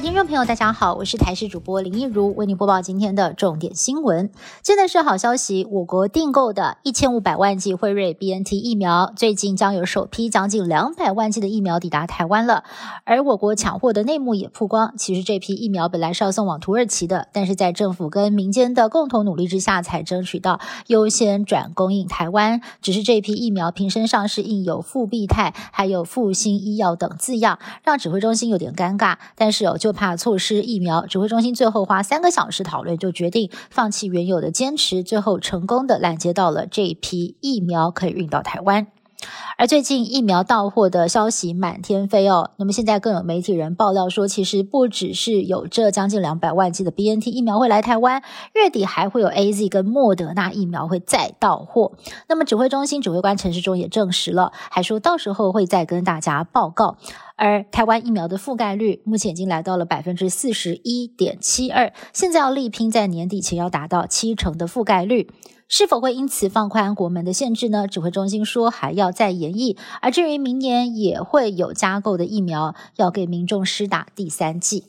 听众朋友，大家好，我是台视主播林一如，为您播报今天的重点新闻。现在是好消息，我国订购的一千五百万剂辉瑞 BNT 疫苗，最近将有首批将近两百万剂的疫苗抵达台湾了。而我国抢货的内幕也曝光，其实这批疫苗本来是要送往土耳其的，但是在政府跟民间的共同努力之下，才争取到优先转供应台湾。只是这批疫苗瓶身上是印有复必泰，还有复兴医药等字样，让指挥中心有点尴尬。但是有。就怕错失疫苗，指挥中心最后花三个小时讨论，就决定放弃原有的坚持，最后成功的拦截到了这一批疫苗可以运到台湾。而最近疫苗到货的消息满天飞哦，那么现在更有媒体人爆料说，其实不只是有这将近两百万剂的 B N T 疫苗会来台湾，月底还会有 A Z 跟莫德纳疫苗会再到货。那么指挥中心指挥官陈时中也证实了，还说到时候会再跟大家报告。而台湾疫苗的覆盖率目前已经来到了百分之四十一点七二，现在要力拼在年底前要达到七成的覆盖率。是否会因此放宽国门的限制呢？指挥中心说还要再研议。而至于明年也会有加购的疫苗要给民众施打第三剂。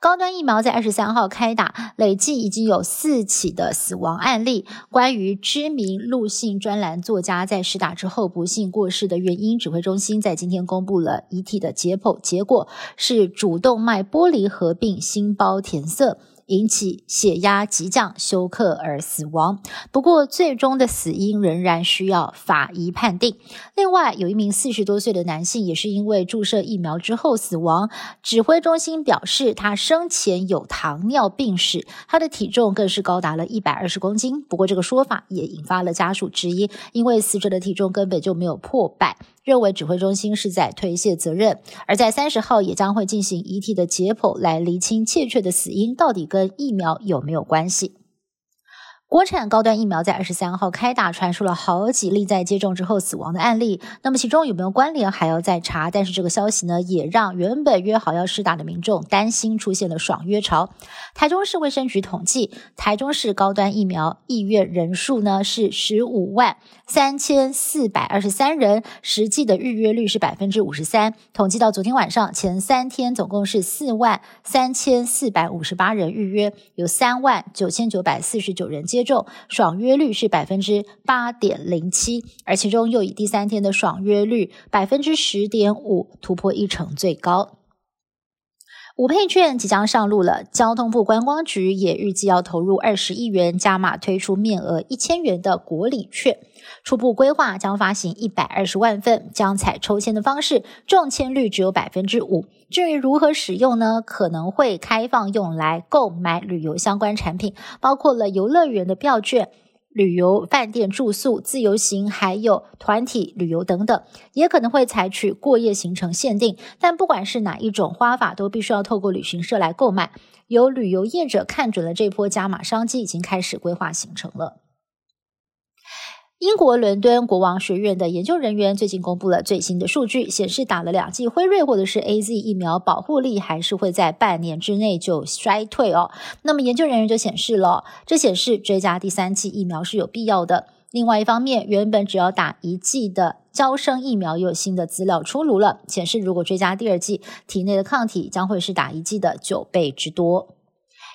高端疫苗在二十三号开打，累计已经有四起的死亡案例。关于知名陆姓专栏作家在施打之后不幸过世的原因，指挥中心在今天公布了遗体的解剖结果，是主动脉剥离合并心包填塞。引起血压急降休克而死亡，不过最终的死因仍然需要法医判定。另外，有一名四十多岁的男性也是因为注射疫苗之后死亡。指挥中心表示，他生前有糖尿病史，他的体重更是高达了一百二十公斤。不过，这个说法也引发了家属质疑，因为死者的体重根本就没有破百。认为指挥中心是在推卸责任，而在三十号也将会进行遗体的解剖，来厘清确切的死因到底跟跟疫苗有没有关系。国产高端疫苗在二十三号开打，传出了好几例在接种之后死亡的案例。那么其中有没有关联，还要再查。但是这个消息呢，也让原本约好要施打的民众担心出现了爽约潮。台中市卫生局统计，台中市高端疫苗意愿人数呢是十五万三千四百二十三人，实际的预约率是百分之五十三。统计到昨天晚上前三天，总共是四万三千四百五十八人预约，有三万九千九百四十九人接。接种爽约率是百分之八点零七，而其中又以第三天的爽约率百分之十点五突破一成最高。五配券即将上路了，交通部观光局也预计要投入二十亿元，加码推出面额一千元的国礼券。初步规划将发行一百二十万份，将采抽签的方式，中签率只有百分之五。至于如何使用呢？可能会开放用来购买旅游相关产品，包括了游乐园的票券。旅游、饭店住宿、自由行，还有团体旅游等等，也可能会采取过夜行程限定。但不管是哪一种花法，都必须要透过旅行社来购买。有旅游业者看准了这波加码商机，已经开始规划行程了。英国伦敦国王学院的研究人员最近公布了最新的数据，显示打了两剂辉瑞或者是 A Z 疫苗，保护力还是会在半年之内就衰退哦。那么研究人员就显示了，这显示追加第三剂疫苗是有必要的。另外一方面，原本只要打一剂的招生疫苗，又有新的资料出炉了，显示如果追加第二剂，体内的抗体将会是打一剂的九倍之多。